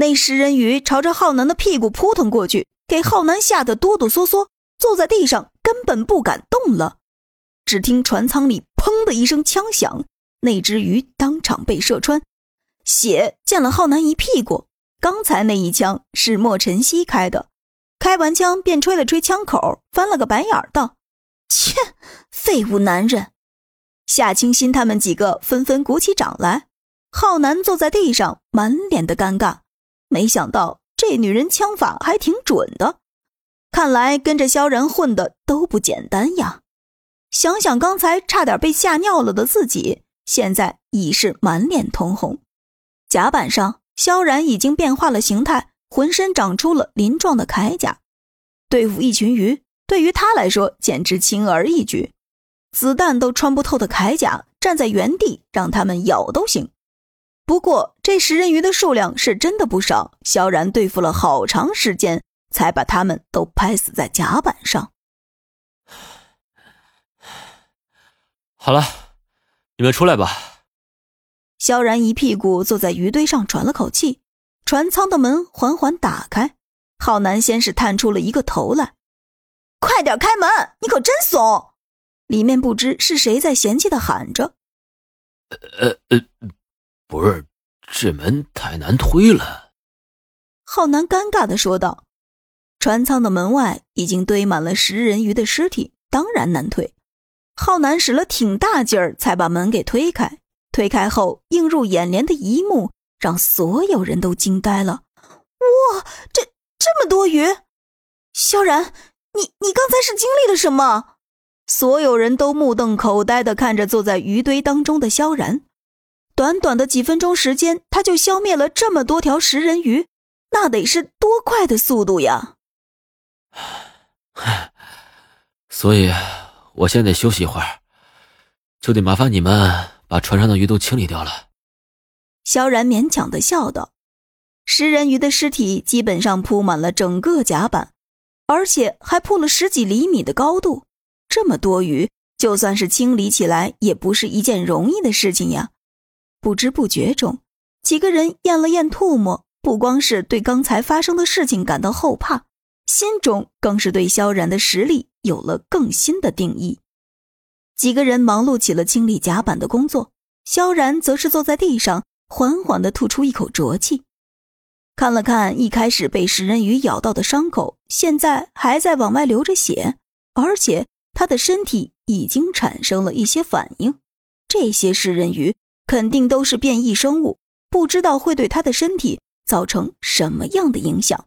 那食人鱼朝着浩南的屁股扑腾过去，给浩南吓得哆哆嗦嗦，坐在地上根本不敢动了。只听船舱里“砰”的一声枪响，那只鱼当场被射穿，血溅了浩南一屁股。刚才那一枪是莫晨曦开的，开完枪便吹了吹枪口，翻了个白眼道：“切，废物男人！”夏清新他们几个纷纷鼓起掌来。浩南坐在地上，满脸的尴尬。没想到这女人枪法还挺准的，看来跟着萧然混的都不简单呀。想想刚才差点被吓尿了的自己，现在已是满脸通红。甲板上，萧然已经变化了形态，浑身长出了鳞状的铠甲，对付一群鱼，对于他来说简直轻而易举。子弹都穿不透的铠甲，站在原地让他们咬都行。不过，这食人鱼的数量是真的不少，萧然对付了好长时间，才把他们都拍死在甲板上。好了，你们出来吧。萧然一屁股坐在鱼堆上，喘了口气。船舱的门缓缓打开，浩南先是探出了一个头来：“快点开门，你可真怂！”里面不知是谁在嫌弃的喊着：“呃呃。”不是，这门太难推了。浩南尴尬的说道：“船舱的门外已经堆满了食人鱼的尸体，当然难推。”浩南使了挺大劲儿才把门给推开。推开后，映入眼帘的一幕让所有人都惊呆了：“哇，这这么多鱼！”萧然，你你刚才是经历了什么？所有人都目瞪口呆的看着坐在鱼堆当中的萧然。短短的几分钟时间，他就消灭了这么多条食人鱼，那得是多快的速度呀！所以，我现在休息一会儿，就得麻烦你们把船上的鱼都清理掉了。萧然勉强的笑道：“食人鱼的尸体基本上铺满了整个甲板，而且还铺了十几厘米的高度，这么多鱼，就算是清理起来，也不是一件容易的事情呀。”不知不觉中，几个人咽了咽唾沫，不光是对刚才发生的事情感到后怕，心中更是对萧然的实力有了更新的定义。几个人忙碌起了清理甲板的工作，萧然则是坐在地上，缓缓地吐出一口浊气，看了看一开始被食人鱼咬到的伤口，现在还在往外流着血，而且他的身体已经产生了一些反应。这些食人鱼。肯定都是变异生物，不知道会对他的身体造成什么样的影响。